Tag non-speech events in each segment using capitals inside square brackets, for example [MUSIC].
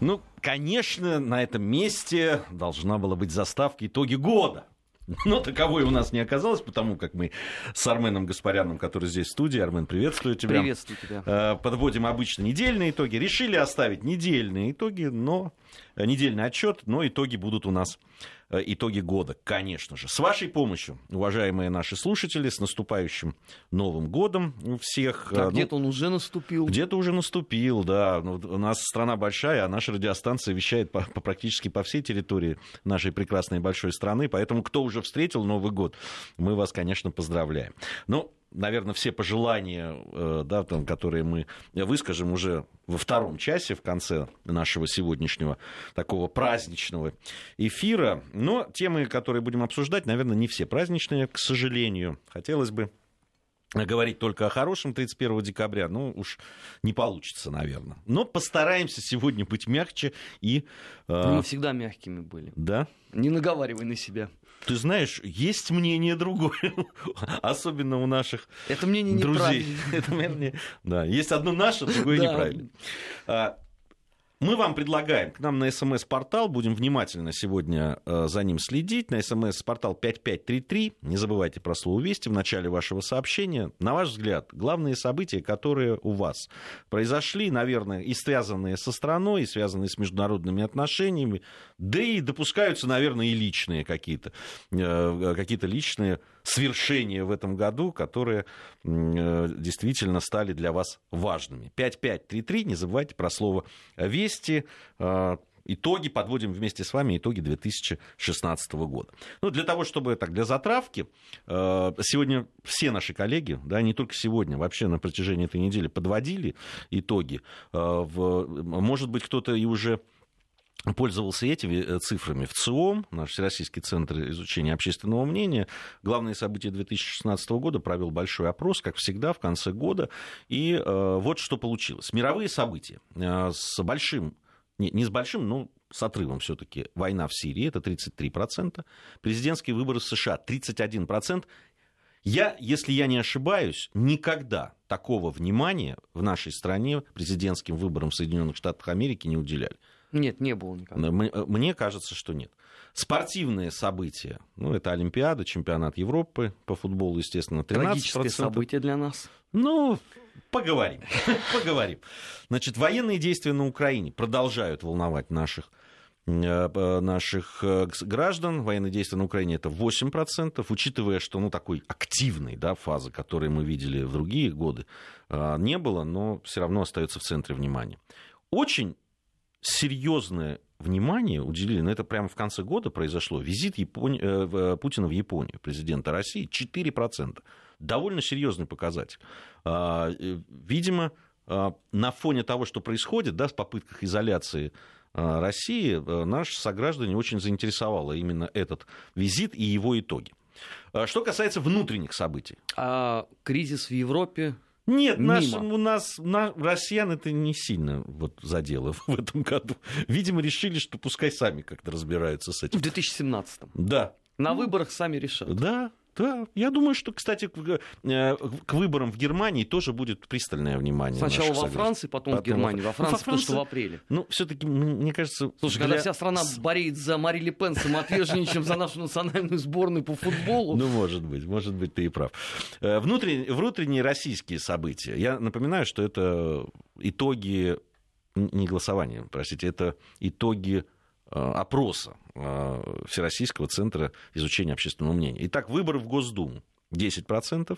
Ну, конечно, на этом месте должна была быть заставка итоги года. Но таковой у нас не оказалось, потому как мы с Арменом Гаспаряном, который здесь в студии, Армен, приветствую тебя. Приветствую тебя. Э, подводим обычно недельные итоги. Решили оставить недельные итоги, но э, недельный отчет, но итоги будут у нас итоги года, конечно же. С вашей помощью, уважаемые наши слушатели, с наступающим Новым годом всех. А ну, где-то он уже наступил. Где-то уже наступил, да. Ну, у нас страна большая, а наша радиостанция вещает по, по, практически по всей территории нашей прекрасной большой страны. Поэтому, кто уже встретил Новый год, мы вас, конечно, поздравляем. Ну, наверное, все пожелания, э, да, там, которые мы выскажем уже во втором часе, в конце нашего сегодняшнего такого праздничного эфира. Но темы, которые будем обсуждать, наверное, не все праздничные, к сожалению. Хотелось бы говорить только о хорошем 31 декабря, ну уж не получится, наверное. Но постараемся сегодня быть мягче и... Э... Мы всегда мягкими были. Да? Не наговаривай на себя. Ты знаешь, есть мнение другое, [LAUGHS] особенно у наших Это мнение друзей. [LAUGHS] Это мнение, да, есть одно наше, другое неправильное. Мы вам предлагаем. К нам на смс-портал, будем внимательно сегодня э, за ним следить, на смс-портал 5533, не забывайте про слово «Вести» в начале вашего сообщения. На ваш взгляд, главные события, которые у вас произошли, наверное, и связанные со страной, и связанные с международными отношениями, да и допускаются, наверное, и личные какие-то, э, какие-то личные свершения в этом году, которые э, действительно стали для вас важными. 5533, не забывайте про слово «Вести». Э, итоги, подводим вместе с вами итоги 2016 года. Ну, для того, чтобы так, для затравки, э, сегодня все наши коллеги, да, не только сегодня, вообще на протяжении этой недели подводили итоги. Может быть, кто-то и уже пользовался этими э, цифрами в ЦИОМ, наш Всероссийский центр изучения общественного мнения. Главные события 2016 года провел большой опрос, как всегда, в конце года. И э, вот что получилось. Мировые события э, с большим, не, не с большим, но с отрывом все-таки война в Сирии, это 33%, президентские выборы в США 31%. Я, если я не ошибаюсь, никогда такого внимания в нашей стране президентским выборам в Соединенных Штатах Америки не уделяли. Нет, не было никогда. Э, мне кажется, что нет. Спортивные события. Ну, это Олимпиада, чемпионат Европы по футболу, естественно, 13%. Трагическое событие для нас. Ну, поговорим. [LAUGHS] поговорим. Значит, военные действия на Украине продолжают волновать наших э, наших э, граждан. Военные действия на Украине это 8%, учитывая, что ну, такой активной да, фазы, которую мы видели в другие годы, не было, но все равно остается в центре внимания. Очень серьезное внимание уделили, но это прямо в конце года произошло, визит Япони... Э, Путина в Японию, президента России, 4%. Довольно серьезный показатель. А, э, видимо, а, на фоне того, что происходит, да, в попытках изоляции а, России, э, наши сограждане очень заинтересовало именно этот визит и его итоги. Что касается внутренних событий. А кризис в Европе нет, наш, у нас на, россиян это не сильно вот задело [LAUGHS] в этом году. Видимо, решили, что пускай сами как-то разбираются с этим. В 2017. Да. На выборах сами решат. Да, да, я думаю, что, кстати, к, э, к выборам в Германии тоже будет пристальное внимание. Сначала во Франции, потом, потом в Германии. Во Франции, во Франции, потому что в апреле. Ну, все-таки, мне кажется... Слушай, для... когда вся страна болеет за Мари Ле Пен самоотверженнее, чем за нашу национальную сборную по футболу... Ну, может быть, может быть, ты и прав. Э, внутренние, внутренние российские события. Я напоминаю, что это итоги не голосования, простите, это итоги опроса Э, Всероссийского центра изучения общественного мнения. Итак, выборы в Госдуму. 10%,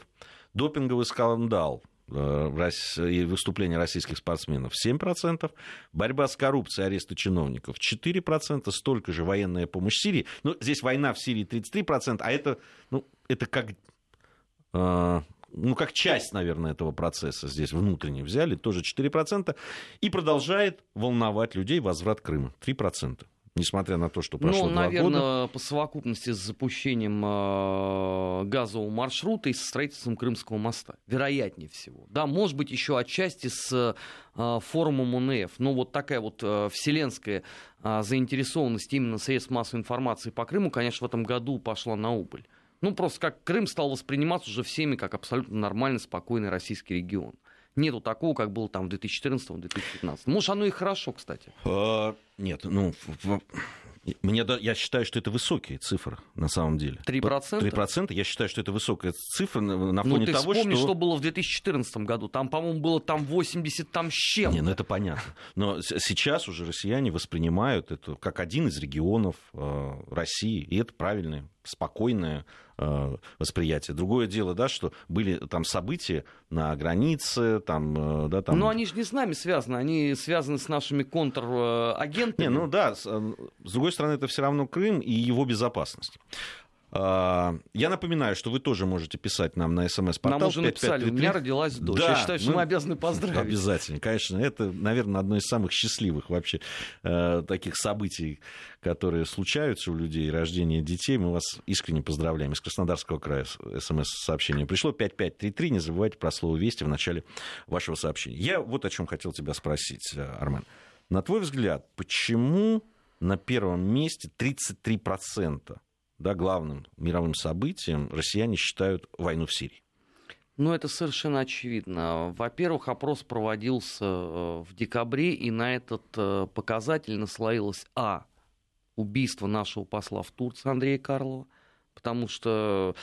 допинговый скандал э, и выступления российских спортсменов 7%, борьба с коррупцией, аресты чиновников 4%, столько же военная помощь Сирии. Ну, здесь война в Сирии 33%, а это, ну, это как, э, ну, как часть, наверное, этого процесса здесь внутренне взяли, тоже 4%, и продолжает волновать людей возврат Крыма 3% несмотря на то, что прошло ну, два наверное, года. по совокупности с запущением э, газового маршрута и со строительством Крымского моста. Вероятнее всего. Да, может быть, еще отчасти с э, форумом УНФ. Но вот такая вот э, вселенская э, заинтересованность именно средств массовой информации по Крыму, конечно, в этом году пошла на убыль. Ну, просто как Крым стал восприниматься уже всеми как абсолютно нормальный, спокойный российский регион. Нету такого, как было там в 2014-2015. Может, оно и хорошо, кстати. А, нет, ну, мне, я считаю, что это высокие цифры на самом деле. 3%? 3%. Я считаю, что это высокая цифра на фоне ну, ты того, вспомни, что... что было в 2014 году. Там, по-моему, было там 80 там с чем. Не, ну это понятно. Но сейчас уже россияне воспринимают это как один из регионов э, России. И это правильное, спокойное э, восприятие. Другое дело, да, что были там события на границе, там, э, да, там... Но они же не с нами связаны, они связаны с нашими контрагентами. Не, ну да, с, с другой стороны, это все равно Крым и его безопасность. А, я напоминаю, что вы тоже можете писать нам на смс-портал. Нам уже написали, у меня родилась дочь. Да, Я считаю, что мы, мы обязаны поздравить. Обязательно, конечно. Это, наверное, одно из самых счастливых вообще э, таких событий, которые случаются у людей, рождение детей. Мы вас искренне поздравляем. Из Краснодарского края смс-сообщение пришло 5533. Не забывайте про слово «Вести» в начале вашего сообщения. Я вот о чем хотел тебя спросить, э, Армен. На твой взгляд, почему на первом месте 33% да, главным мировым событием россияне считают войну в Сирии? Ну, это совершенно очевидно. Во-первых, опрос проводился э, в декабре, и на этот э, показатель наслоилось А. Убийство нашего посла в Турции Андрея Карлова, потому что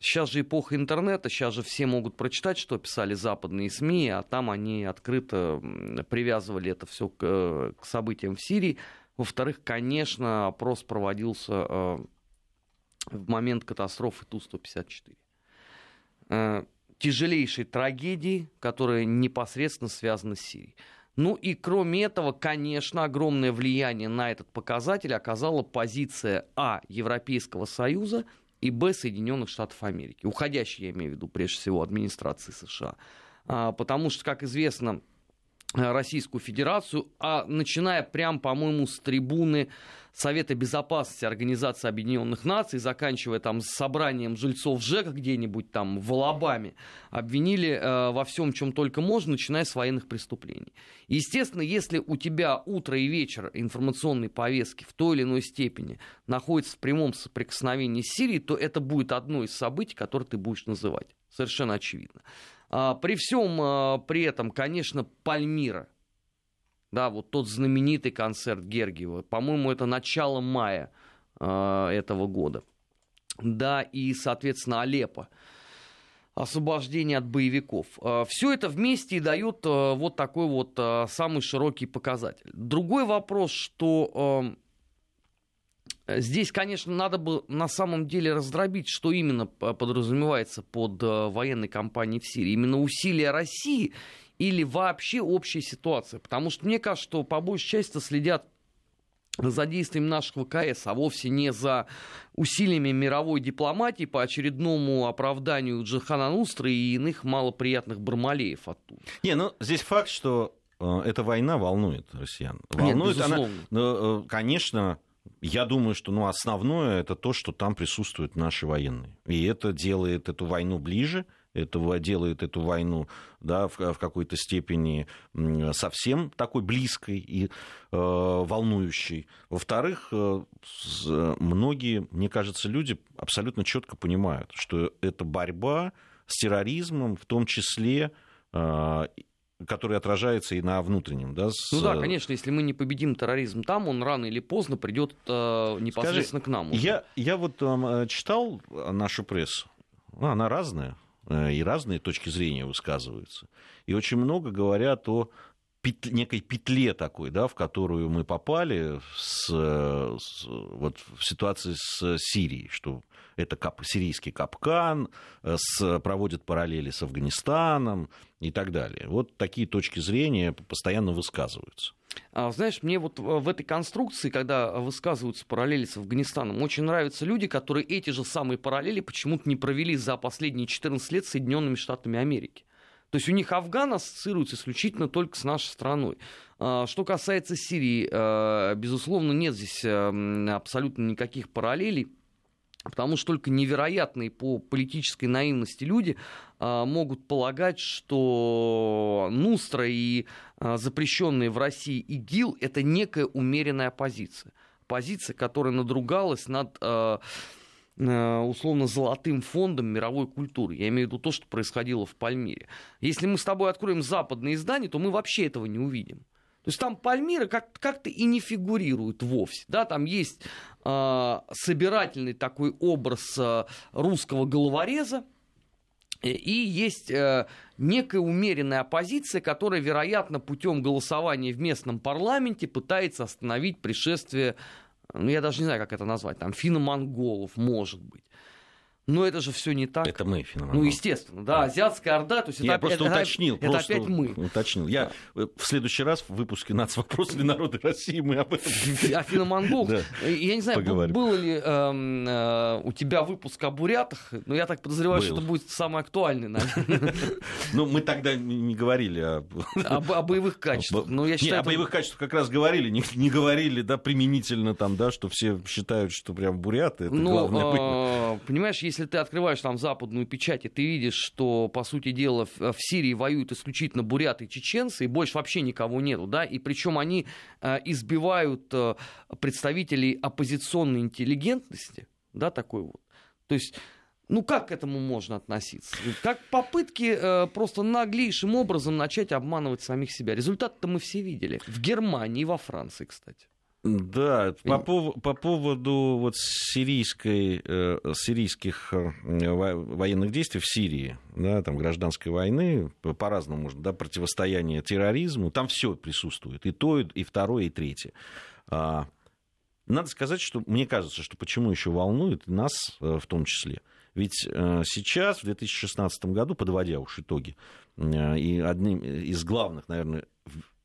Сейчас же эпоха интернета, сейчас же все могут прочитать, что писали западные СМИ, а там они открыто привязывали это все к, э, к событиям в Сирии. Во-вторых, конечно, опрос проводился в момент катастрофы Ту-154. Э, тяжелейшей трагедии, которая непосредственно связана с Сирией. Ну и кроме этого, конечно, огромное влияние на этот показатель оказала позиция А Европейского Союза и Б Соединенных Штатов Америки. Уходящей, я имею в виду, прежде всего, администрации США. А, потому что, как известно, Российскую Федерацию, а начиная прям, по-моему, с трибуны Совета Безопасности Организации Объединенных Наций, заканчивая там собранием жильцов ЖЭКа где-нибудь там в Алабаме, обвинили э, во всем, чем только можно, начиная с военных преступлений. Естественно, если у тебя утро и вечер информационной повестки в той или иной степени находится в прямом соприкосновении с Сирией, то это будет одно из событий, которое ты будешь называть. Совершенно очевидно. А, при всем а, при этом, конечно, Пальмира, да, вот тот знаменитый концерт Гергиева, по-моему, это начало мая а, этого года. Да, и, соответственно, Алеппо освобождение от боевиков. Все это вместе и дает вот такой вот самый широкий показатель. Другой вопрос, что Здесь, конечно, надо бы на самом деле раздробить, что именно подразумевается под э, военной кампанией в Сирии. Именно усилия России или вообще общая ситуация. Потому что мне кажется, что по большей части следят за действием наших ВКС, а вовсе не за усилиями мировой дипломатии по очередному оправданию Джихана Нустры и иных малоприятных бармалеев оттуда. Не, ну здесь факт, что э, эта война волнует россиян. Волнует Нет, она, э, конечно, я думаю, что ну, основное это то, что там присутствуют наши военные. И это делает эту войну ближе, это делает эту войну да, в, в какой-то степени совсем такой близкой и э, волнующей. Во-вторых, э, многие, мне кажется, люди абсолютно четко понимают, что это борьба с терроризмом, в том числе э, который отражается и на внутреннем. Да, с... Ну да, конечно, если мы не победим терроризм там, он рано или поздно придет э, непосредственно Скажи, к нам. Уже. Я, я вот э, читал нашу прессу, ну, она разная, э, и разные точки зрения высказываются. И очень много говорят о пет, некой петле такой, да, в которую мы попали с, с, вот, в ситуации с Сирией, что это кап, сирийский капкан, э, с, проводит параллели с Афганистаном и так далее. Вот такие точки зрения постоянно высказываются. А, знаешь, мне вот в этой конструкции, когда высказываются параллели с Афганистаном, очень нравятся люди, которые эти же самые параллели почему-то не провели за последние 14 лет с Соединенными Штатами Америки. То есть у них Афган ассоциируется исключительно только с нашей страной. А, что касается Сирии, э, безусловно, нет здесь э, абсолютно никаких параллелей. Потому что только невероятные по политической наивности люди а, могут полагать, что Нустра и а, запрещенные в России ИГИЛ это некая умеренная позиция. Позиция, которая надругалась над э, условно золотым фондом мировой культуры. Я имею в виду то, что происходило в Пальмире. Если мы с тобой откроем западные издания, то мы вообще этого не увидим. То есть там Пальмира как- как-то и не фигурирует вовсе. Да? Там есть э, собирательный такой образ э, русского головореза, и есть э, некая умеренная оппозиция, которая, вероятно, путем голосования в местном парламенте пытается остановить пришествие, ну я даже не знаю, как это назвать, там финно-монголов, может быть. Но это же все не так. Это мы, феномен. Ну, естественно, да, азиатская орда. То есть Я это, просто это, уточнил. Это просто опять мы. Уточнил. Я да. в следующий раз в выпуске «Нацвопрос для народа России» мы об этом... [LAUGHS] О финомонгол. Я не знаю, было ли эм, э, у тебя выпуск о бурятах, но я так подозреваю, что это будет самый актуальный, наверное. [LAUGHS] Ну, мы тогда не говорили о... О боевых [LAUGHS] качествах. Ну, Не, о боевых качествах как раз говорили, не говорили, да, применительно там, да, что все считают, что прям буряты, это главное. А, понимаешь, если ты открываешь там западную печать, и ты видишь, что, по сути дела, в, Сирии воюют исключительно буряты и чеченцы, и больше вообще никого нету, да, и причем они э, избивают э, представителей оппозиционной интеллигентности, да, такой вот. То есть ну как к этому можно относиться? Как попытки э, просто наглейшим образом начать обманывать самих себя. Результат-то мы все видели. В Германии и во Франции, кстати. Да, по, пов- по поводу вот сирийской, э, сирийских э, военных действий в Сирии, да, там гражданской войны, по-разному можно, да, противостояние терроризму, там все присутствует, и то, и второе, и третье. А, надо сказать, что мне кажется, что почему еще волнует нас э, в том числе. Ведь сейчас, в 2016 году, подводя уж итоги, и одним из главных, наверное,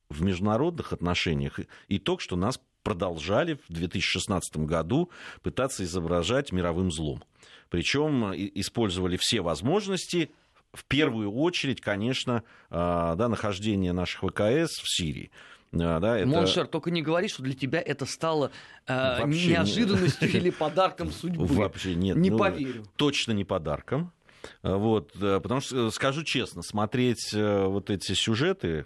в международных отношениях итог, что нас продолжали в 2016 году пытаться изображать мировым злом. Причем использовали все возможности, в первую очередь, конечно, а, да, нахождение наших ВКС в Сирии. А, да, это... Mon cher, только не говори, что для тебя это стало э, неожиданностью не... или [LAUGHS] подарком судьбы. Вообще нет. Не ну, поверю. Точно не подарком. Вот, потому что, скажу честно, смотреть э, вот эти сюжеты,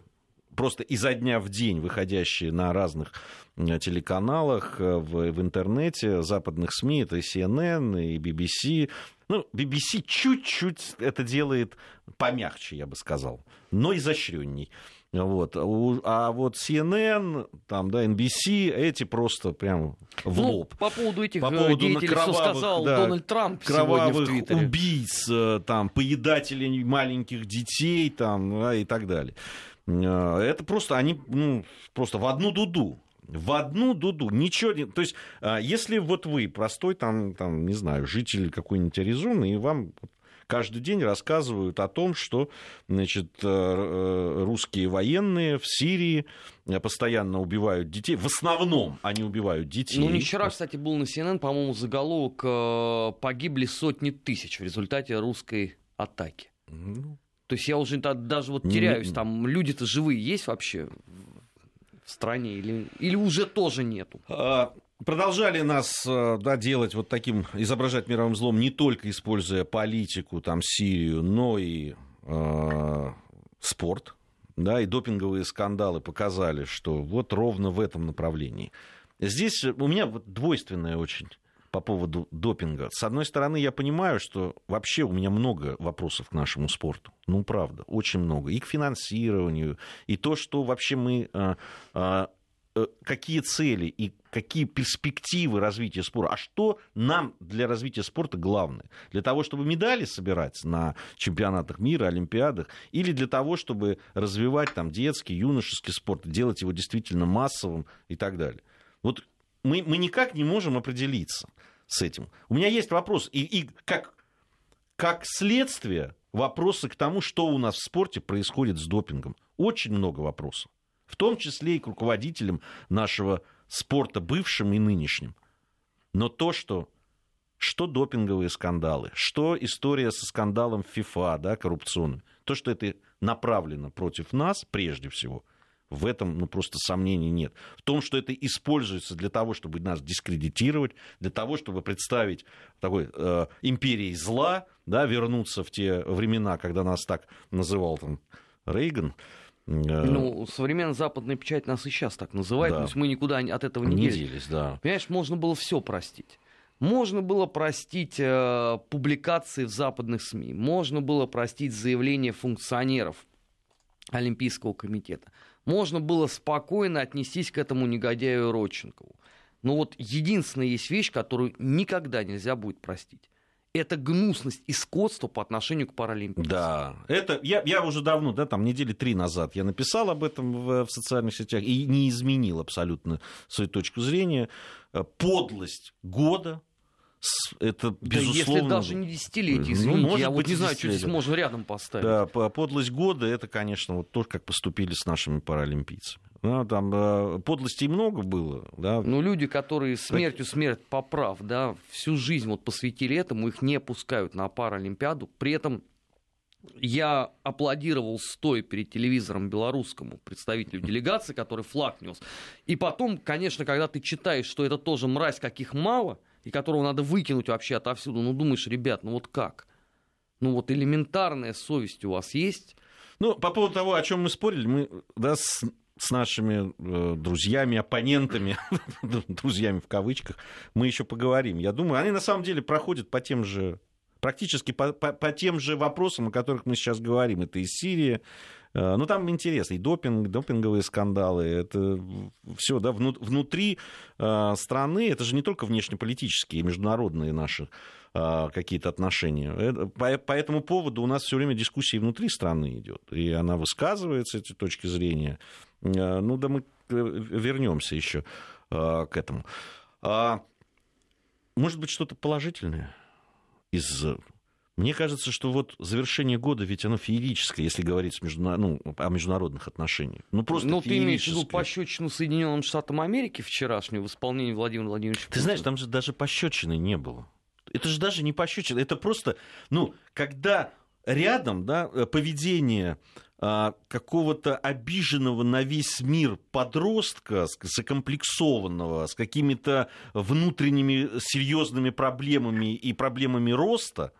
просто изо дня в день выходящие на разных телеканалах, э, в, в интернете, западных СМИ, это и CNN, и BBC. Ну, BBC чуть-чуть это делает помягче, я бы сказал, но изощренней. Вот. А вот CNN, там, да, NBC, эти просто прям в ну, лоб. По поводу этих по поводу деятелей, кровавых, что сказал да, Дональд Трамп кровавых сегодня в убийц, э, там, поедателей маленьких детей там, да, и так далее. Э, это просто они ну, просто в одну дуду в одну дуду, ничего не... То есть, а, если вот вы простой, там, там не знаю, житель какой-нибудь Аризоны, и вам каждый день рассказывают о том, что значит, э, э, русские военные в Сирии постоянно убивают детей. В основном они убивают детей. Ну, не вчера, кстати, был на CNN, по-моему, заголовок «Погибли сотни тысяч в результате русской атаки». Ну, то есть я уже даже вот теряюсь, там люди-то живые есть вообще в стране или, или уже тоже нету? А, продолжали нас э, да, делать вот таким, изображать мировым злом, не только используя политику, там, Сирию, но и э, спорт. Да, и допинговые скандалы показали, что вот ровно в этом направлении. Здесь у меня вот двойственное очень по поводу допинга. С одной стороны, я понимаю, что вообще у меня много вопросов к нашему спорту. Ну, правда, очень много. И к финансированию, и то, что вообще мы а, а, э, какие цели и какие перспективы развития спорта. А что нам для развития спорта главное? Для того, чтобы медали собирать на чемпионатах мира, олимпиадах, или для того, чтобы развивать там детский, юношеский спорт, делать его действительно массовым и так далее. Вот мы, мы никак не можем определиться с этим. У меня есть вопрос, и, и как, как следствие вопросы к тому, что у нас в спорте происходит с допингом. Очень много вопросов. В том числе и к руководителям нашего спорта, бывшим и нынешним. Но то, что, что допинговые скандалы, что история со скандалом ФИФА, да, коррупционным, то, что это направлено против нас прежде всего – в этом ну, просто сомнений нет. В том, что это используется для того, чтобы нас дискредитировать, для того, чтобы представить такой э, империей зла, да, вернуться в те времена, когда нас так называл там, Рейган. Э, ну, современная западная печать нас и сейчас так называет, да. то есть мы никуда от этого не, не делись. да. Понимаешь, можно было все простить. Можно было простить э, публикации в западных СМИ, можно было простить заявления функционеров Олимпийского комитета, можно было спокойно отнестись к этому негодяю Родченкову. Но вот единственная есть вещь, которую никогда нельзя будет простить это гнусность и скотство по отношению к паралимпийцам. Да, это я, я уже давно, да, там недели три назад я написал об этом в, в социальных сетях и не изменил абсолютно свою точку зрения. Э, подлость года, это безусловно... Да если даже не десятилетие, ну, извините, ну, может я быть, вот не знаю, что здесь можно рядом поставить. Да, подлость года, это, конечно, вот то, как поступили с нашими паралимпийцами. Ну, там э, подлостей много было, да. Ну, люди, которые смертью смерть поправ, да, всю жизнь вот посвятили этому, их не пускают на Паралимпиаду. При этом я аплодировал стоя перед телевизором белорусскому представителю делегации, который флаг нес. И потом, конечно, когда ты читаешь, что это тоже мразь, каких мало, и которого надо выкинуть вообще отовсюду, ну думаешь, ребят, ну вот как? Ну вот элементарная совесть у вас есть? Ну, по поводу того, о чем мы спорили, мы да, с с нашими э, друзьями, оппонентами, [LAUGHS] друзьями в кавычках, мы еще поговорим. Я думаю, они на самом деле проходят по тем же, практически по, по, по тем же вопросам, о которых мы сейчас говорим. Это из Сирии, ну, там интересно, и допинг, допинговые скандалы, это все, да, внутри э, страны, это же не только внешнеполитические, международные наши а, какие-то отношения. По, этому поводу у нас все время дискуссия внутри страны идет, и она высказывается, эти точки зрения. А, ну да мы э, вернемся еще а, к этому. Может быть, что-то положительное из мне кажется, что вот завершение года, ведь оно феерическое, если говорить междуна... ну, о международных отношениях. Ну, просто Ну, ты имеешь в виду пощечину Соединенным Штатам Америки вчерашнюю в исполнении Владимира Владимировича Ты знаешь, там же даже пощечины не было. Это же даже не пощечина, это просто, ну, когда рядом, да, э, поведение а, какого-то обиженного на весь мир подростка, закомплексованного, с какими-то внутренними серьезными проблемами и проблемами роста,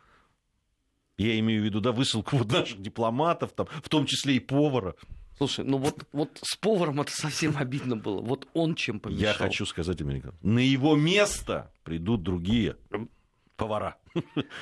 я имею в виду, да, высылку вот наших дипломатов, там, в том числе и повара. Слушай, ну вот, вот с поваром это совсем обидно было. Вот он чем помешал. Я хочу сказать американцам. На его место придут другие повара.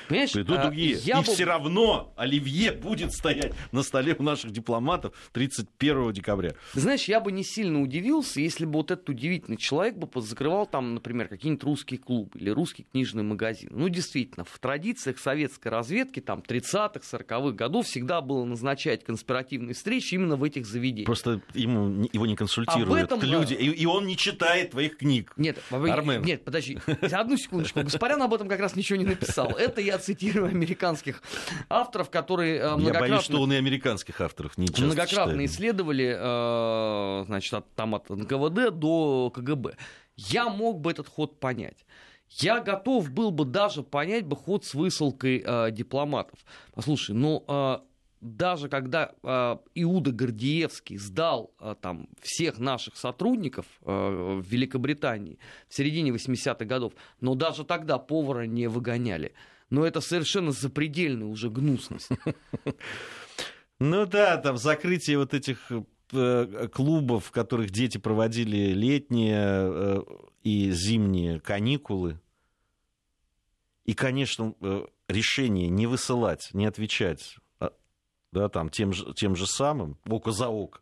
Понимаешь, Придут а, другие. Я и был... все равно Оливье будет стоять на столе у наших дипломатов 31 декабря. Знаешь, я бы не сильно удивился, если бы вот этот удивительный человек бы закрывал там, например, какие-нибудь русские клубы или русский книжный магазин. Ну, действительно, в традициях советской разведки там 30-х, 40-х годов всегда было назначать конспиративные встречи именно в этих заведениях. Просто ему, его не консультируют этом... люди, и, и он не читает твоих книг. Нет, Армен. нет, подожди, [LAUGHS] одну секундочку. Гаспарян об этом как раз ничего не написал написал. Это я цитирую американских авторов, которые многократно... Э, я боюсь, что он и американских авторов не часто Многократно читает. исследовали, э, значит, от, там от НКВД до КГБ. Я мог бы этот ход понять. Я готов был бы даже понять бы ход с высылкой э, дипломатов. Послушай, ну э, даже когда э, Иуда Гордиевский сдал э, там всех наших сотрудников э, в Великобритании в середине 80-х годов, но даже тогда повара не выгоняли. Но это совершенно запредельная уже гнусность. [LAUGHS] Ну да, там закрытие вот этих э, клубов, в которых дети проводили летние э, и зимние каникулы. И, конечно, э, решение не высылать, не отвечать да, там, тем, же, тем же самым, око за око,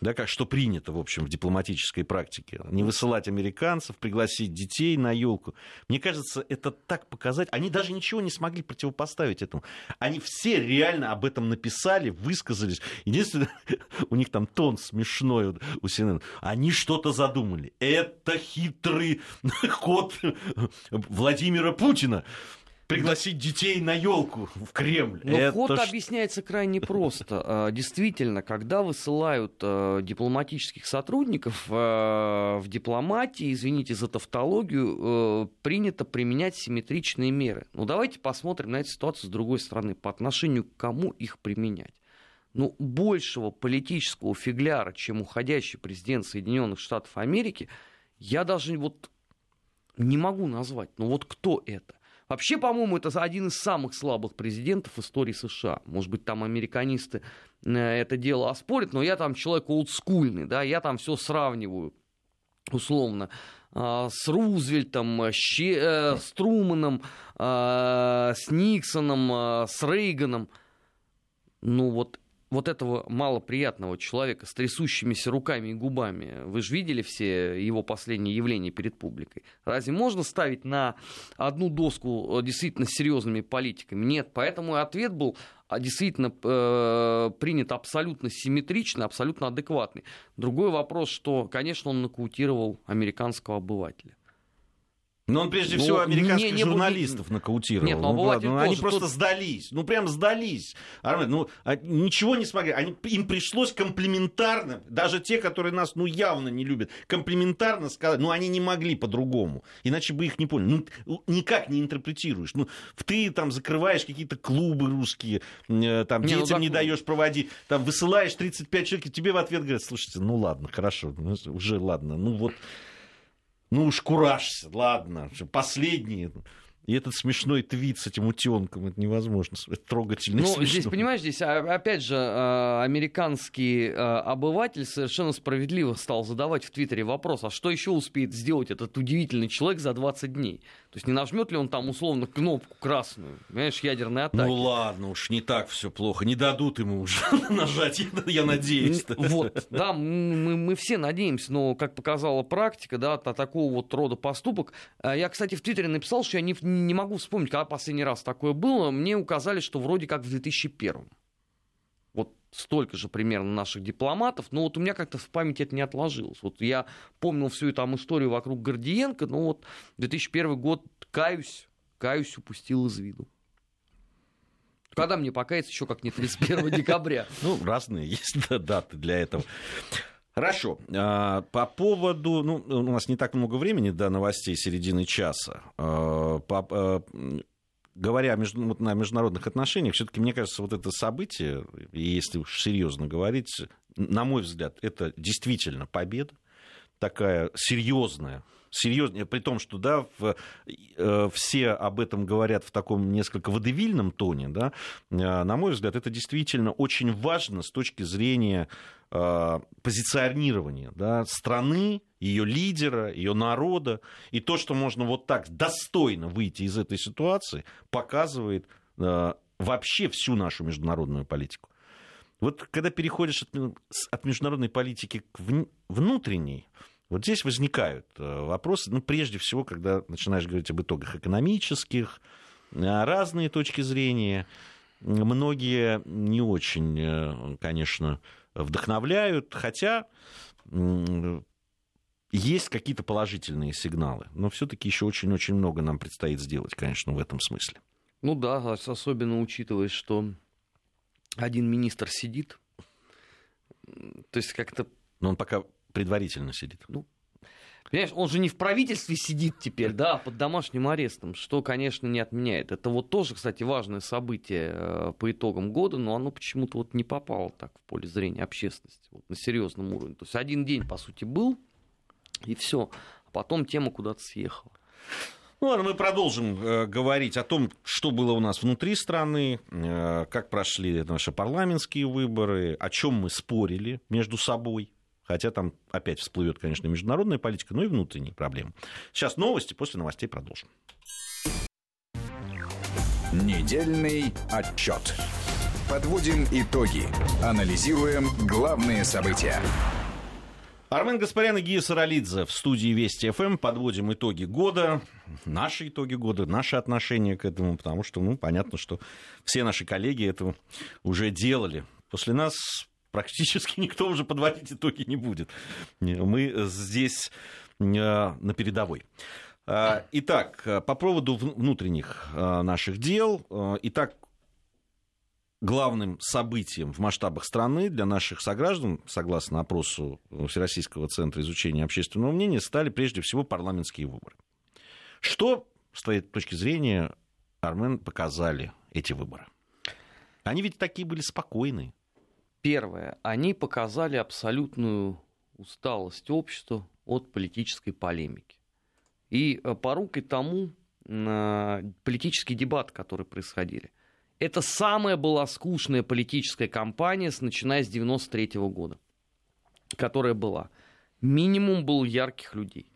да, как что принято, в общем, в дипломатической практике. Не высылать американцев, пригласить детей на елку. Мне кажется, это так показать. Они даже ничего не смогли противопоставить этому. Они все реально об этом написали, высказались. Единственное, [LAUGHS] у них там тон смешной у CNN. Они что-то задумали. Это хитрый [LAUGHS] ход Владимира Путина пригласить детей на елку в Кремль. Но Это ход ш... объясняется крайне просто. [LAUGHS] А, действительно, когда высылают а, дипломатических сотрудников а, в дипломатии, извините за тавтологию, принято применять симметричные меры. Ну давайте посмотрим на эту ситуацию с другой стороны. По отношению к кому их применять? Ну, большего политического фигляра, чем уходящий президент Соединенных Штатов Америки, я даже вот не могу назвать. Ну вот кто это? Вообще, по-моему, это один из самых слабых президентов истории США. Может быть, там американисты э, это дело оспорят, но я там человек олдскульный, да, я там все сравниваю условно, с Рузвельтом, с Труманом, с Никсоном, с Рейганом. Ну вот вот этого малоприятного человека с трясущимися руками и губами, вы же видели все его последние явления перед публикой. Разве можно ставить на одну доску э, действительно серьезными политиками? Нет, поэтому ответ был а, действительно э, принят абсолютно симметрично, абсолютно адекватный. Другой вопрос, что, конечно, он нокаутировал американского обывателя. Но он прежде ну, всего американских не, не журналистов не... нокаутировал. Нет, ну, ладно, ну, они просто тут... сдались. Ну прям сдались. Армен, ну а, ничего не смогли. Они, им пришлось комплементарно, даже те, которые нас ну явно не любят, комплементарно сказать, ну они не могли по-другому. Иначе бы их не поняли. Ну никак не интерпретируешь. Ну ты там закрываешь какие-то клубы русские, э, там не, ну детям ну, так... не даешь проводить, там высылаешь 35 человек, и тебе в ответ говорят, слушайте, ну ладно, хорошо, уже ладно, ну вот ну уж куражься, ладно, последние. И этот смешной твит с этим утенком, это невозможно, это трогательно Ну, смешно. здесь, понимаешь, здесь, а, опять же, а, американский а, обыватель совершенно справедливо стал задавать в Твиттере вопрос, а что еще успеет сделать этот удивительный человек за 20 дней? То есть не нажмет ли он там условно кнопку красную, понимаешь, ядерной атаки? Ну ладно, уж не так все плохо, не дадут ему уже [LAUGHS] нажать, я надеюсь. Вот, да, мы, мы все надеемся, но, как показала практика, да, такого вот рода поступок. А я, кстати, в Твиттере написал, что я не, не могу вспомнить, когда последний раз такое было. Мне указали, что вроде как в 2001 столько же примерно наших дипломатов, но вот у меня как-то в памяти это не отложилось. Вот я помнил всю там историю вокруг Гордиенко, но вот 2001 год, каюсь, каюсь, упустил из виду. Когда мне покаяться еще как не 31 декабря? [LAUGHS] Ну, разные есть даты для этого. Хорошо. А, по поводу... Ну, у нас не так много времени до новостей середины часа. А, по, а, говоря вот, на международных отношениях, все-таки, мне кажется, вот это событие, если уж серьезно говорить, на мой взгляд, это действительно победа, такая серьезная, серьезная, при том, что да, в, э, все об этом говорят в таком несколько водевильном тоне, да, э, на мой взгляд, это действительно очень важно с точки зрения э, позиционирования да, страны, ее лидера, ее народа. И то, что можно вот так достойно выйти из этой ситуации, показывает э, вообще всю нашу международную политику. Вот когда переходишь от, от международной политики к внутренней, вот здесь возникают э, вопросы, ну, прежде всего, когда начинаешь говорить об итогах экономических, э, разные точки зрения, многие не очень, э, конечно, вдохновляют, хотя есть какие-то положительные сигналы, но все-таки еще очень-очень много нам предстоит сделать, конечно, в этом смысле. Ну да, особенно учитывая, что один министр сидит, то есть как-то... Но он пока предварительно сидит. Ну, Понимаешь, он же не в правительстве сидит теперь, да, а под домашним арестом, что, конечно, не отменяет. Это вот тоже, кстати, важное событие э, по итогам года, но оно почему-то вот не попало так в поле зрения общественности, вот на серьезном уровне. То есть один день, по сути, был, и все. А потом тема куда-то съехала. Ну ладно, мы продолжим э, говорить о том, что было у нас внутри страны, э, как прошли наши парламентские выборы, о чем мы спорили между собой. Хотя там опять всплывет, конечно, международная политика, но и внутренние проблемы. Сейчас новости, после новостей продолжим. Недельный отчет. Подводим итоги. Анализируем главные события. Армен Гаспарян и Гия Саралидзе в студии Вести ФМ. Подводим итоги года, наши итоги года, наши отношения к этому, потому что, ну, понятно, что все наши коллеги этого уже делали. После нас практически [LAUGHS] никто уже подводить итоги не будет. Мы здесь э, на передовой. А, итак, по поводу внутренних э, наших дел. Э, итак, главным событием в масштабах страны для наших сограждан, согласно опросу Всероссийского центра изучения общественного мнения, стали прежде всего парламентские выборы. Что, с твоей точки зрения, Армен, показали эти выборы? Они ведь такие были спокойные. Первое. Они показали абсолютную усталость общества от политической полемики. И э, порукой тому политический дебат, который происходили. Это самая была скучная политическая кампания, начиная с 93 года, которая была. Минимум был ярких людей.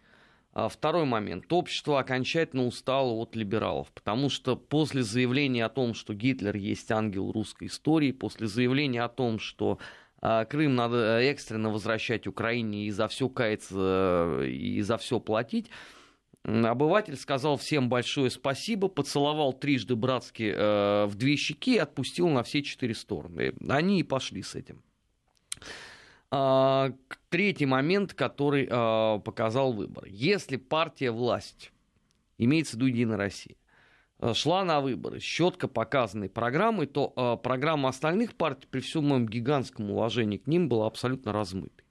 А второй момент. Общество окончательно устало от либералов, потому что после заявления о том, что Гитлер есть ангел русской истории, после заявления о том, что а, Крым надо экстренно возвращать Украине и за все каяться, и за все платить, обыватель сказал всем большое спасибо, поцеловал трижды братски э, в две щеки и отпустил на все четыре стороны. Они и пошли с этим. А, третий момент, который а, показал выбор. Если партия власть, имеется в виду Единая Россия, а, шла на выборы с четко показанной программой, то программа остальных партий, при всем моем гигантском уважении к ним, была абсолютно размытой.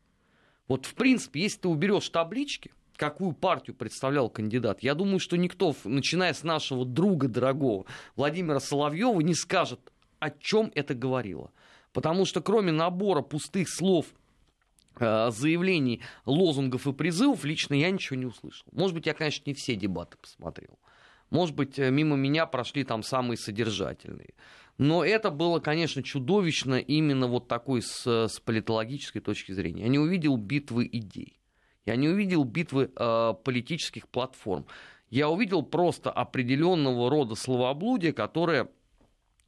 Вот, в принципе, если ты уберешь таблички, какую партию представлял кандидат, я думаю, что никто, начиная с нашего друга дорогого Владимира Соловьева, не скажет, о чем это говорило. Потому что кроме набора пустых слов заявлений, лозунгов и призывов лично я ничего не услышал. Может быть, я, конечно, не все дебаты посмотрел. Может быть, э, мимо меня прошли там самые содержательные. Но это было, конечно, чудовищно именно вот такой с, с политологической точки зрения. Я не увидел битвы идей. Я не увидел битвы э, политических платформ. Я увидел просто определенного рода словоблудие, которое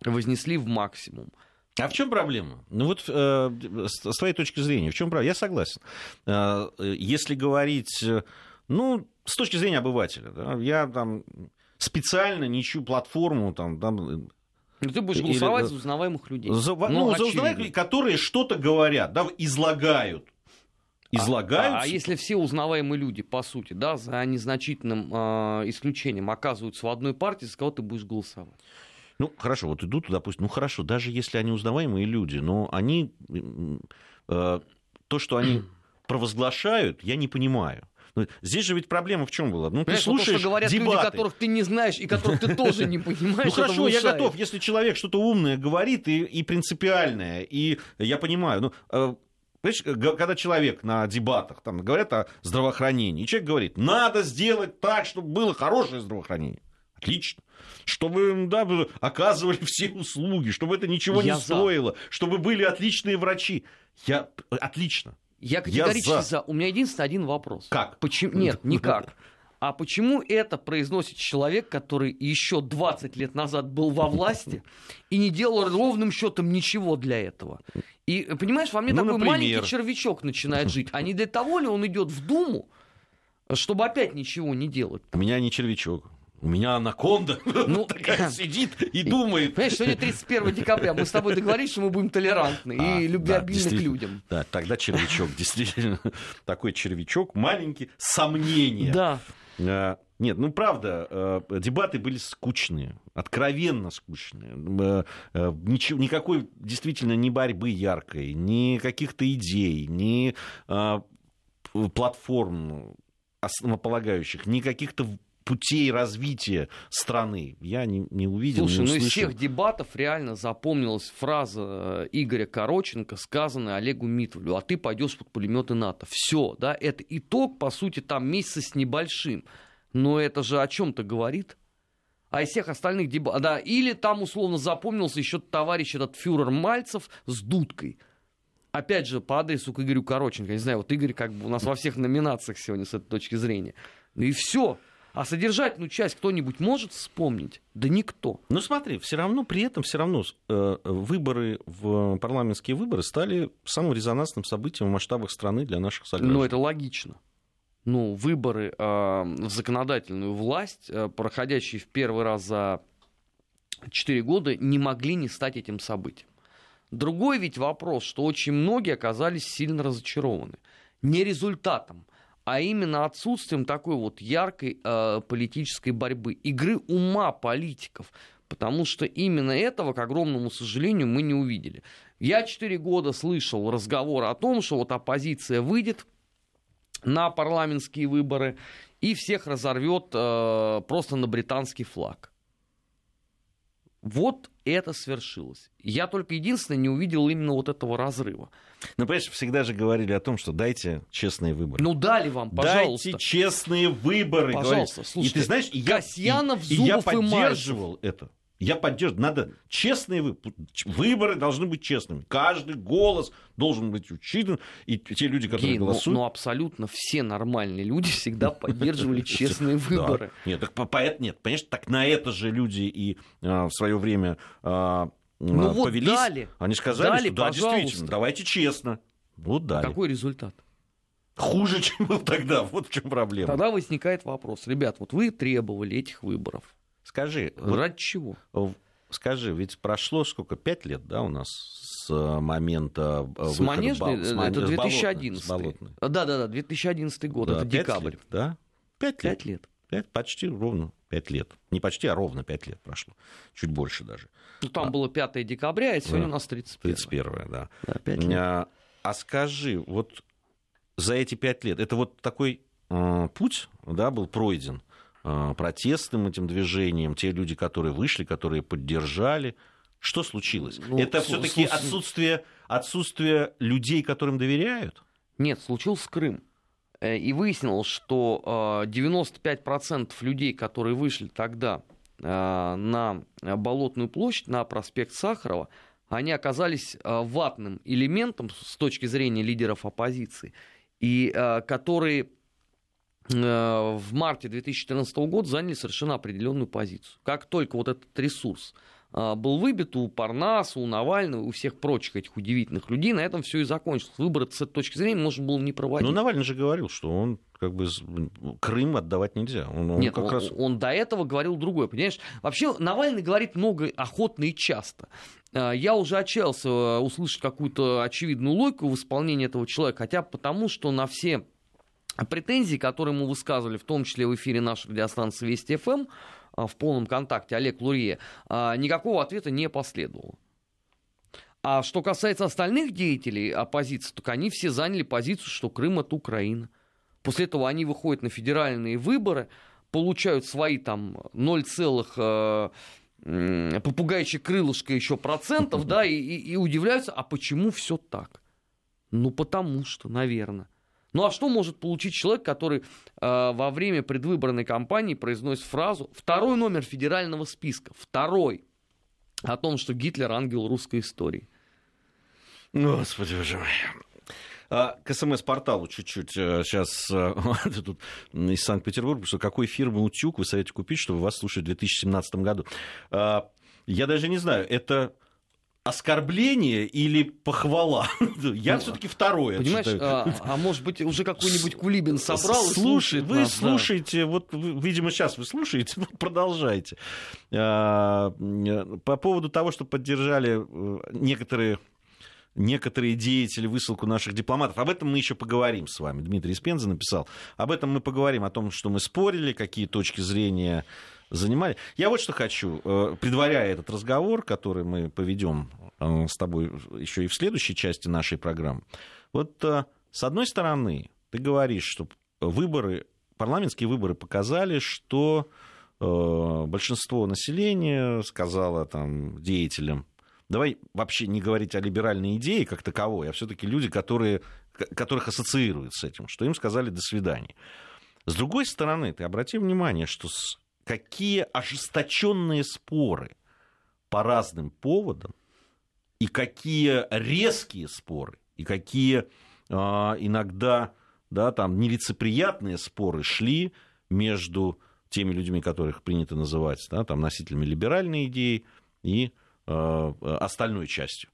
вознесли в максимум. А в чем проблема? Ну вот э, с твоей точки зрения, в чем проблема? Я согласен. Э, если говорить, э, ну, с точки зрения обывателя, да, я там специально ничью платформу там, там ну, ты будешь голосовать Или, за узнаваемых людей. За, ну, ну за узнаваемых людей, которые что-то говорят, да, излагают. Излагают. А, а если все узнаваемые люди, по сути, да, за незначительным э, исключением оказываются в одной партии, за кого ты будешь голосовать? Ну, хорошо, вот идут, допустим, ну хорошо, даже если они узнаваемые люди, но они, э, то, что они [CLEARS THROAT] провозглашают, я не понимаю. Но здесь же ведь проблема в чем была? Ну, ты слушаешь то, что говорят дебаты. люди, которых ты не знаешь и которых ты тоже не [LAUGHS] понимаешь. Ну хорошо, я готов, если человек что-то умное говорит и, и принципиальное, и я понимаю, ну, э, Понимаешь, когда человек на дебатах там говорят о здравоохранении, и человек говорит, надо сделать так, чтобы было хорошее здравоохранение. Отлично чтобы да, оказывали [LAUGHS] все услуги, чтобы это ничего Я не стоило, чтобы были отличные врачи. Я отлично. Я категорически Я за. за. У меня единственный один вопрос. Как? Почему? [LAUGHS] Нет, никак. А почему это произносит человек, который еще 20 лет назад был во власти и не делал ровным счетом ничего для этого? И понимаешь, во мне ну, такой например... маленький червячок начинает жить. А не для того ли он идет в Думу, чтобы опять ничего не делать? У меня не червячок. У меня анаконда [LAUGHS] ну, такая [LAUGHS] сидит и думает. Понимаешь, сегодня 31 декабря. Мы с тобой договорились, что мы будем толерантны а, и любвеобильны да, к людям. Да, тогда червячок, [LAUGHS] действительно. Такой червячок, маленький, сомнения. Да. А, нет, ну правда, э, дебаты были скучные, откровенно скучные. Э, э, ничего, никакой действительно ни борьбы яркой, ни каких-то идей, ни а, платформ основополагающих, ни каких-то путей развития страны я не, не увидел, Слушай, не услышал. ну из всех дебатов реально запомнилась фраза э, Игоря Короченко, сказанная Олегу Митвлю, а ты пойдешь под пулеметы НАТО. Все, да, это итог, по сути, там месяца с небольшим. Но это же о чем-то говорит. А из всех остальных дебатов, да, или там условно запомнился еще товарищ этот фюрер Мальцев с дудкой. Опять же, по адресу к Игорю Короченко. Не знаю, вот Игорь как бы у нас во всех номинациях сегодня с этой точки зрения. Ну и все. А содержательную часть кто-нибудь может вспомнить? Да никто. Ну смотри, все равно при этом все равно э, выборы в парламентские выборы стали самым резонансным событием в масштабах страны для наших сограждан. Ну это логично. Ну выборы э, в законодательную власть, э, проходящие в первый раз за 4 года, не могли не стать этим событием. Другой ведь вопрос, что очень многие оказались сильно разочарованы. Не результатом, а именно отсутствием такой вот яркой э, политической борьбы, игры ума политиков, потому что именно этого, к огромному сожалению, мы не увидели. Я четыре года слышал разговоры о том, что вот оппозиция выйдет на парламентские выборы и всех разорвет э, просто на британский флаг. Вот это свершилось. Я только единственное не увидел именно вот этого разрыва. Ну, понимаешь, всегда же говорили о том, что дайте честные выборы. Ну, дали вам, пожалуйста. Дайте честные выборы. Пожалуйста, слушайте. И ты знаешь, и я, Касьянов, и, Зубов и я поддерживал и это. Я поддерживаю. Надо честные выборы. Выборы должны быть честными. Каждый голос должен быть учитыван. И те люди, которые Гей, ну, голосуют... Ну, абсолютно все нормальные люди всегда поддерживали [LAUGHS] честные выборы. Нет, так поэт нет. Конечно, так на это же люди и а, в свое время а, ну вот повелись. Дали. Они сказали, что да, действительно, давайте честно. Вот дали. Какой результат? Хуже, [LAUGHS] чем был тогда. Вот в чем проблема. Тогда возникает вопрос. Ребят, вот вы требовали этих выборов. Скажи. Ради вот, чего? Скажи, ведь прошло сколько, пять лет, да, у нас с момента С Манежной, бал, с Ман... это 2011. Да-да-да, 2011 год, да, это декабрь. Лет, да? Пять лет. Пять лет. Пять, почти ровно пять лет. Не почти, а ровно пять лет прошло. Чуть больше даже. Ну, там а, было 5 декабря, а сегодня да, у нас 31. 31, да. да 5 лет. А, а скажи, вот за эти пять лет, это вот такой э, путь, да, был пройден э, протестным этим движением, те люди, которые вышли, которые поддержали, что случилось? Ну, это все-таки отсутствие, отсутствие людей, которым доверяют? Нет, случился Крым. Э, и выяснилось, что 95% людей, которые вышли тогда на Болотную площадь, на проспект Сахарова, они оказались ватным элементом с точки зрения лидеров оппозиции и э, которые э, в марте 2014 года заняли совершенно определенную позицию. Как только вот этот ресурс э, был выбит у Парнаса, у Навального, у всех прочих этих удивительных людей, на этом все и закончилось. Выборы с этой точки зрения можно было не проводить. Но Навальный же говорил, что он как бы Крым отдавать нельзя. Он, он Нет, как он, раз... он до этого говорил другое, понимаешь? Вообще Навальный говорит много, охотно и часто. А, я уже отчаялся э, услышать какую-то очевидную логику в исполнении этого человека, хотя потому, что на все претензии, которые ему высказывали, в том числе в эфире нашей радиостанции Вести ФМ, а, в полном контакте Олег Лурье, а, никакого ответа не последовало. А что касается остальных деятелей оппозиции, так они все заняли позицию, что Крым это Украина. После этого они выходят на федеральные выборы, получают свои там 0, э, попугайчье крылышко еще процентов, [LAUGHS] да, и, и, и удивляются, а почему все так? Ну, потому что, наверное. Ну а что может получить человек, который э, во время предвыборной кампании произносит фразу «второй номер федерального списка», второй, о том, что Гитлер ангел русской истории? Господи, боже мой. А, к СМС-порталу чуть-чуть сейчас э, [LAUGHS] тут из Санкт-Петербурга, что какой фирмы утюг вы советуете купить, чтобы вас слушать в 2017 году. А, я даже не знаю, это оскорбление или похвала? [LAUGHS] Я ну, все-таки второе. Понимаешь, а, а может быть, уже какой-нибудь Кулибин собрал Слушай, Вы нас, слушаете, да. вот, видимо, сейчас вы слушаете, [LAUGHS] продолжайте. А, по поводу того, что поддержали э, некоторые некоторые деятели высылку наших дипломатов. Об этом мы еще поговорим с вами. Дмитрий Спенза написал. Об этом мы поговорим, о том, что мы спорили, какие точки зрения занимали. Я вот что хочу, э, предваряя этот разговор, который мы поведем э, с тобой еще и в следующей части нашей программы. Вот э, с одной стороны, ты говоришь, что выборы, парламентские выборы показали, что большинство населения сказало там деятелям давай вообще не говорить о либеральной идее как таковой, а все-таки люди, которые, которых ассоциируют с этим, что им сказали «до свидания». С другой стороны, ты обрати внимание, что какие ожесточенные споры по разным поводам, и какие резкие споры, и какие а, иногда да, там, нелицеприятные споры шли между теми людьми, которых принято называть да, там, носителями либеральной идеи, и Э, остальной частью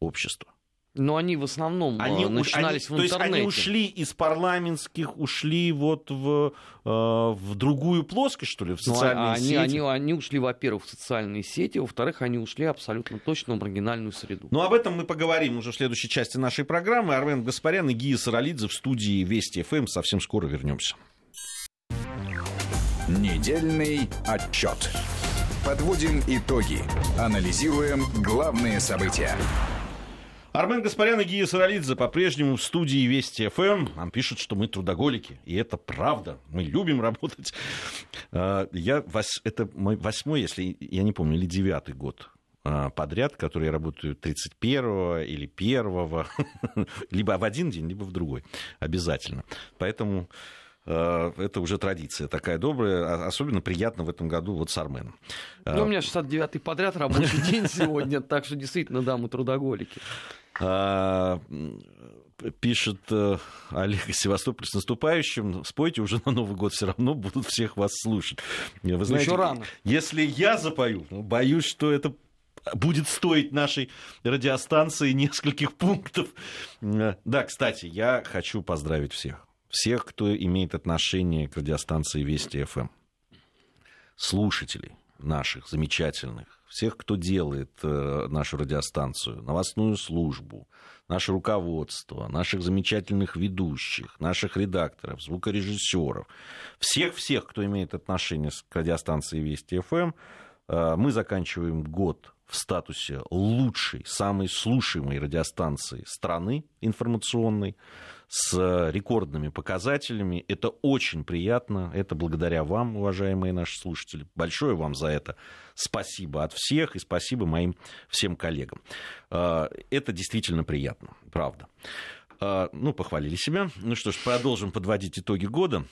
общества. Но они в основном они, э, начинались они, в интернете. То есть они ушли из парламентских, ушли вот в, э, в другую плоскость, что ли, в ну, социальные ну, они, сети? Они, они ушли, во-первых, в социальные сети, во-вторых, они ушли абсолютно точно в маргинальную среду. Ну, об этом мы поговорим уже в следующей части нашей программы. Армен Гаспарян и Гия Саралидзе в студии Вести ФМ. Совсем скоро вернемся. Недельный отчет. Подводим итоги. Анализируем главные события. Армен Гаспарян и Гия Саралидзе по-прежнему в студии Вести ФМ. Нам пишут, что мы трудоголики. И это правда. Мы любим работать. А, я, это мой восьмой, если я не помню, или девятый год а, подряд, который я работаю 31 или 1 [LAUGHS] либо в один день, либо в другой. Обязательно. Поэтому это уже традиция такая добрая. Особенно приятно в этом году вот с Арменом. Ну, у меня 69-й подряд рабочий день сегодня, так что действительно, да, мы трудоголики пишет э, Олег из Севастополя с наступающим. Спойте уже на Новый год, все равно будут всех вас слушать. Вы знаете, Еще рано. Если я запою, ну, боюсь, что это будет стоить нашей радиостанции нескольких пунктов. Э, да, кстати, я хочу поздравить всех. Всех, кто имеет отношение к радиостанции Вести ФМ. Слушателей наших замечательных, всех, кто делает э, нашу радиостанцию, новостную службу, наше руководство, наших замечательных ведущих, наших редакторов, звукорежиссеров, всех-всех, кто имеет отношение к радиостанции Вести ФМ, э, мы заканчиваем год в статусе лучшей, самой слушаемой радиостанции страны информационной с рекордными показателями. Это очень приятно. Это благодаря вам, уважаемые наши слушатели. Большое вам за это спасибо от всех и спасибо моим всем коллегам. А, это действительно приятно, правда. А, ну, похвалили себя. Ну что ж, продолжим подводить итоги года.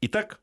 Итак,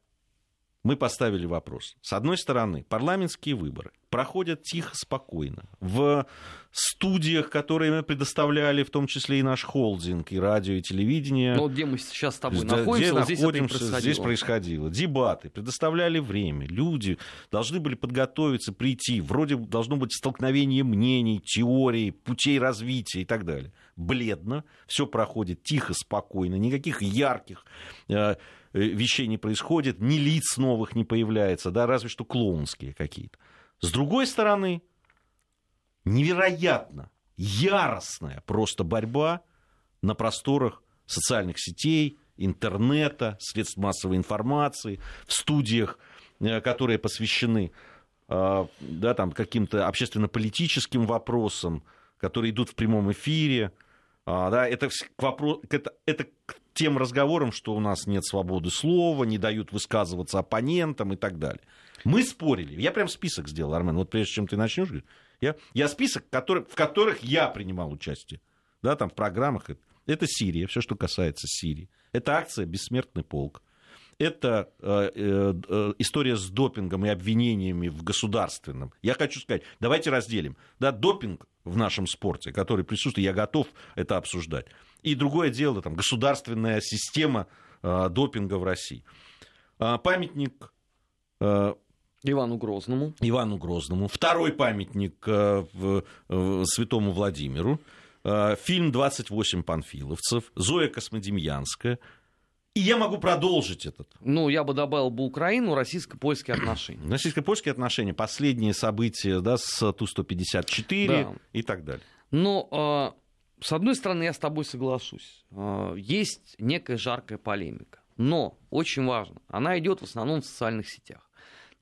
мы поставили вопрос. С одной стороны, парламентские выборы проходят тихо, спокойно. В студиях, которые мы предоставляли, в том числе и наш холдинг, и радио, и телевидение. Ну, где мы сейчас с тобой да, находимся, где вот здесь находимся, происходило. Здесь происходило. Дебаты, предоставляли время. Люди должны были подготовиться, прийти. Вроде должно быть столкновение мнений, теорий, путей развития и так далее. Бледно, все проходит тихо, спокойно, никаких ярких э, Э, вещей не происходит, ни лиц новых не появляется, да, разве что клоунские какие-то. С другой стороны, невероятно яростная просто борьба на просторах социальных сетей, интернета, средств массовой информации, в студиях, э, которые посвящены э, да, там, каким-то общественно-политическим вопросам, которые идут в прямом эфире. А, да, это, к вопрос, это, это к тем разговорам, что у нас нет свободы слова, не дают высказываться оппонентам и так далее. Мы спорили. Я прям список сделал, Армен. Вот прежде чем ты начнешь, я, я список, который, в которых я принимал участие. Да, там в программах. Это, Сирия, все, что касается Сирии. Это акция «Бессмертный полк». Это э, э, э, история с допингом и обвинениями в государственном. Я хочу сказать, давайте разделим. Да, допинг в нашем спорте, который присутствует, я готов это обсуждать. И другое дело, там, государственная система допинга в России. Э, памятник Ивану Грозному. Ивану Грозному. Второй памятник святому Владимиру. Фильм «28 панфиловцев». Зоя Космодемьянская. И я могу продолжить этот. Ну, я бы добавил бы Украину, российско-польские отношения. Российско-польские отношения, последние события да, с Ту-154 да. и так далее. Но с одной стороны, я с тобой соглашусь. А, есть некая жаркая полемика. Но, очень важно, она идет в основном в социальных сетях.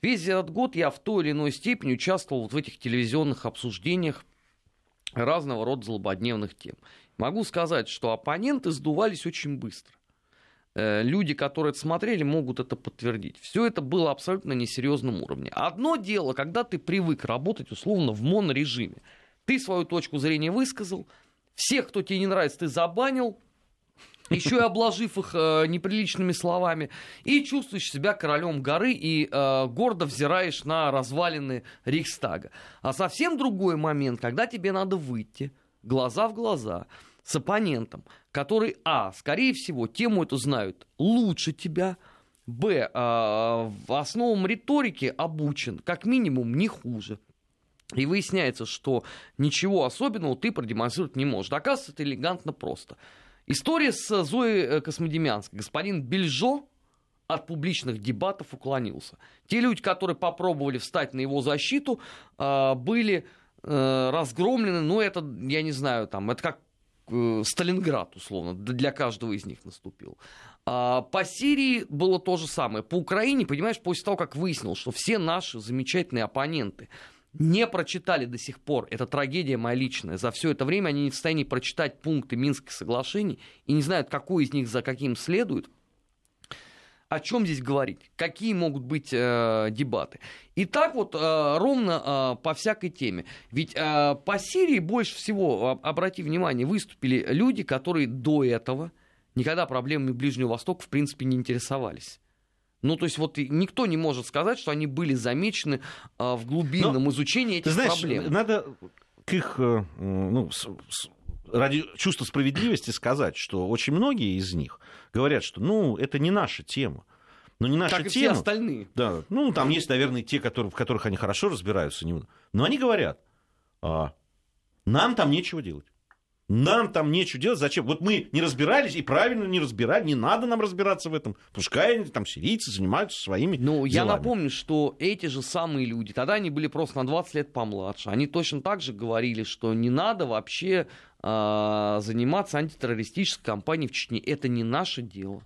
Весь этот год я в той или иной степени участвовал вот в этих телевизионных обсуждениях разного рода злободневных тем. Могу сказать, что оппоненты сдувались очень быстро. Э, люди, которые это смотрели, могут это подтвердить. Все это было абсолютно несерьезном уровне. Одно дело, когда ты привык работать условно в монорежиме. Ты свою точку зрения высказал, всех, кто тебе не нравится, ты забанил, еще и обложив их э, неприличными словами, и чувствуешь себя королем горы и э, гордо взираешь на развалины Рейхстага. А совсем другой момент, когда тебе надо выйти глаза в глаза с оппонентом, который, а, скорее всего, тему эту знают лучше тебя, б, э, в основам риторики обучен, как минимум, не хуже. И выясняется, что ничего особенного ты продемонстрировать не можешь. Оказывается, это элегантно просто. История с Зоей э, Космодемьянской. Господин Бельжо от публичных дебатов уклонился. Те люди, которые попробовали встать на его защиту, э, были э, разгромлены, ну, это, я не знаю, там, это как Сталинград, условно, для каждого из них наступил. А по Сирии было то же самое. По Украине, понимаешь, после того, как выяснилось, что все наши замечательные оппоненты не прочитали до сих пор, это трагедия моя личная, за все это время они не в состоянии прочитать пункты Минских соглашений и не знают, какой из них за каким следует, о чем здесь говорить, какие могут быть э, дебаты. И так вот э, ровно э, по всякой теме. Ведь э, по Сирии больше всего, обрати внимание, выступили люди, которые до этого никогда проблемами Ближнего Востока в принципе не интересовались. Ну, то есть вот никто не может сказать, что они были замечены а, в глубинном Но, изучении этих ты знаешь, проблем. Надо к их, э, ну, с, с, ради чувства справедливости сказать, что очень многие из них говорят, что, ну, это не наша тема. Но не наша как тема. и все остальные. Да, ну, там есть, наверное, те, которые, в которых они хорошо разбираются. Но они говорят, а, нам там нечего делать. Нам там нечего делать. Зачем? Вот мы не разбирались и правильно не разбирали. Не надо нам разбираться в этом. Пускай там сирийцы занимаются своими Ну, делами. я напомню, что эти же самые люди, тогда они были просто на 20 лет помладше. Они точно так же говорили, что не надо вообще э, заниматься антитеррористической кампанией в Чечне. Это не наше дело.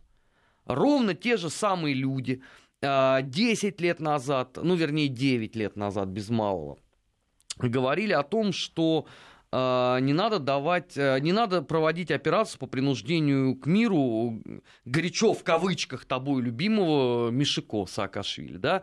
Ровно те же самые люди э, а, 10 лет назад, ну, вернее, 9 лет назад, без малого, говорили о том, что не надо давать, э, не надо проводить операцию по принуждению к миру горячо в кавычках тобой любимого Мишико Саакашвили, да?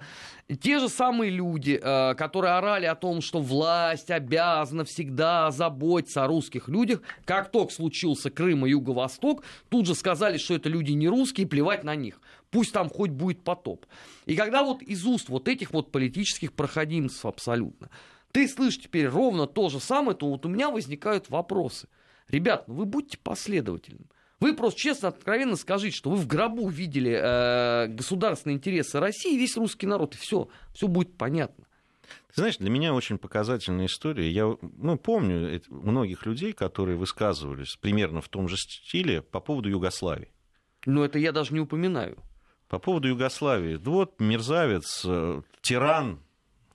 Те же самые люди, э, которые орали о том, что власть обязана всегда заботиться о русских людях, как только случился Крым и Юго-Восток, тут же сказали, что это люди не русские, плевать на них. Пусть там хоть будет потоп. И когда вот из уст вот этих вот политических проходимцев абсолютно ты слышишь теперь ровно то же самое, то вот у меня возникают вопросы. Ребят, ну вы будьте последовательными. Вы просто честно, откровенно скажите, что вы в гробу видели э, государственные интересы России и весь русский народ, и все, все будет понятно. Ты знаешь, для меня очень показательная история. Я ну, помню многих людей, которые высказывались примерно в том же стиле по поводу Югославии. Но это я даже не упоминаю. По поводу Югославии. Вот мерзавец, э, тиран,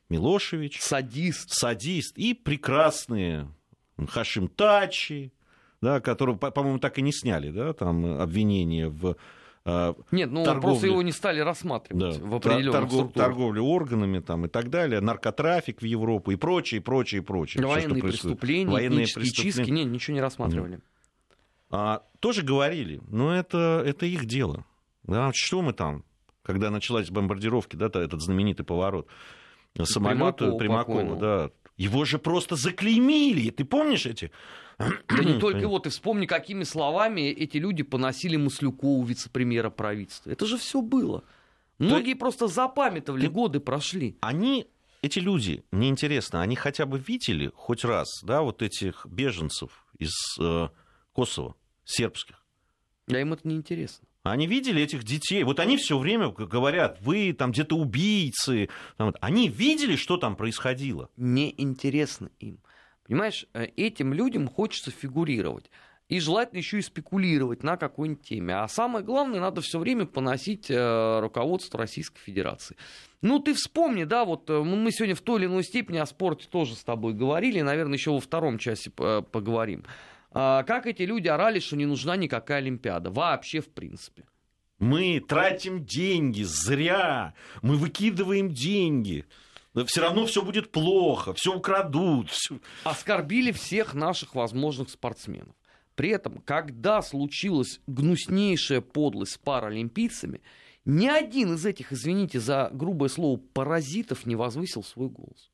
Милошевич. Садист. Садист. И прекрасные Хашим Тачи, да, которого, по-моему, так и не сняли, да, там обвинения в а, нет, ну торговле, просто его не стали рассматривать да, в определенных торгов, Торговлю органами там, и так далее, наркотрафик в Европу и прочее, прочее, прочее. Военные все, преступления, Военные преступления. чистки, нет, ничего не рассматривали. А, тоже говорили, но это, это их дело. Да, что мы там, когда началась бомбардировки, да, этот знаменитый поворот, самолет Примакова, Примакова да. Его же просто заклеймили. Ты помнишь эти? Да не [CLEARS THROAT] только его, ты вспомни, какими словами эти люди поносили Маслюкову, вице-премьера правительства. Это же все было. Многие ты... просто запамятовали, ты... годы прошли. Они, эти люди, мне интересно, они хотя бы видели хоть раз, да, вот этих беженцев из э, Косово, сербских? Да им это не интересно. Они видели этих детей. Вот они все время говорят, вы там где-то убийцы. Они видели, что там происходило. Неинтересно им. Понимаешь, э, этим людям хочется фигурировать. И желательно еще и спекулировать на какой-нибудь теме. А самое главное, надо все время поносить э, руководство Российской Федерации. Ну, ты вспомни, да, вот э, мы сегодня в той или иной степени о спорте тоже с тобой говорили, наверное, еще во втором часе поговорим. А, как эти люди орали, что не нужна никакая Олимпиада. Вообще, в принципе. Мы тратим деньги зря. Мы выкидываем деньги. Все равно все будет плохо, все украдут. Все... Оскорбили всех наших возможных спортсменов. При этом, когда случилась гнуснейшая подлость с паралимпийцами, ни один из этих, извините за грубое слово, паразитов не возвысил свой голос.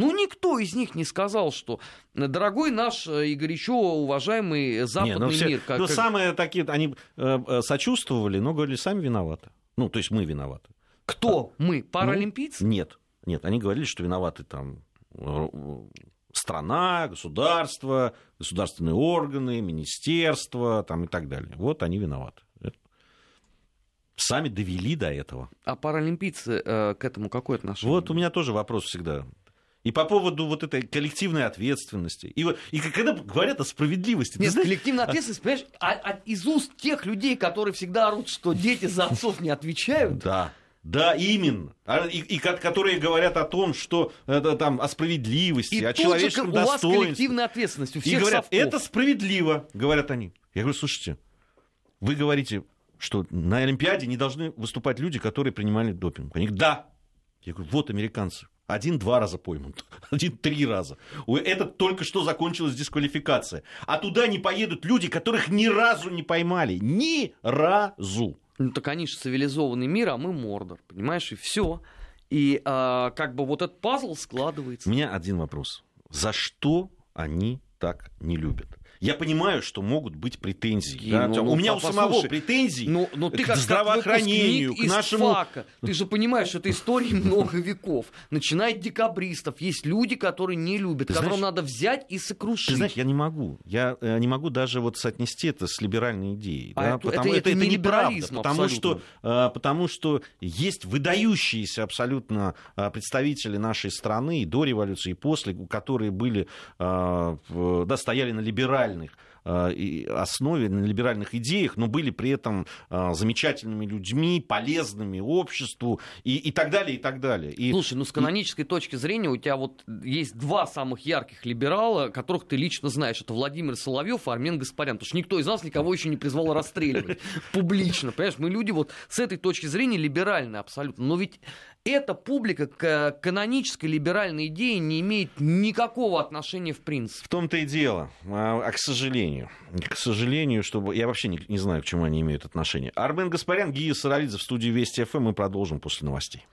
Ну, никто из них не сказал, что дорогой наш э, и горячо уважаемый западный не, ну, все, мир. Как, ну, как... самые такие, они э, э, сочувствовали, но говорили, сами виноваты. Ну, то есть мы виноваты. Кто? А, мы? Паралимпийцы? Ну, нет, нет, они говорили, что виноваты там э, страна, государство, государственные органы, министерства там, и так далее. Вот они виноваты. Сами довели до этого. А паралимпийцы э, к этому какое отношение? Вот у меня тоже вопрос всегда. И по поводу вот этой коллективной ответственности. И, и когда говорят о справедливости... Нет, знаешь, коллективная ответственность, понимаешь, а, а из уст тех людей, которые всегда орут, что дети за отцов не отвечают... Да. Да, именно. А, и, и которые говорят о том, что это там о справедливости, и о человеческом достоинстве. У вас коллективная ответственность у всех И говорят, совков. это справедливо, говорят они. Я говорю, слушайте, вы говорите, что на Олимпиаде не должны выступать люди, которые принимали допинг. Они говорят, да. Я говорю, вот американцы. Один-два раза поймут, [LAUGHS] один-три раза. Этот только что закончилась дисквалификация. А туда не поедут люди, которых ни разу не поймали. Ни разу. Ну так они же цивилизованный мир, а мы Мордор, понимаешь, и все. И а, как бы вот этот пазл складывается. У меня один вопрос. За что они так не любят? Я понимаю, что могут быть претензии. Да? Ну, ну, у меня у самого претензий ну, ну, ты к как, здравоохранению, как к нашему... ФАКа. Ты же понимаешь, что это история [LAUGHS] много веков. Начиная от декабристов. Есть люди, которые не любят, ты которым знаешь, надо взять и сокрушить. Ты знаешь, я не могу. Я э, не могу даже вот соотнести это с либеральной идеей. А да? это, потому, это, это, это, не неправда. Потому что, э, потому что есть выдающиеся абсолютно э, представители нашей страны и до революции, и после, которые были, да, стояли на либеральных Э, основе, на либеральных идеях, но были при этом э, замечательными людьми, полезными обществу и, и так далее, и так далее. И, Слушай, ну с канонической и... точки зрения у тебя вот есть два самых ярких либерала, которых ты лично знаешь. Это Владимир Соловьев и Армен Гаспарян. Потому что никто из нас никого еще не призвал расстреливать [LAUGHS] публично. Понимаешь, мы люди вот с этой точки зрения либеральные абсолютно. Но ведь эта публика к канонической либеральной идее не имеет никакого отношения в принципе. В том-то и дело. А, а к сожалению, к сожалению, чтобы я вообще не, не знаю, к чему они имеют отношение. Армен Гаспарян, Гия Саралидзе в студии Вести ФМ. Мы продолжим после новостей.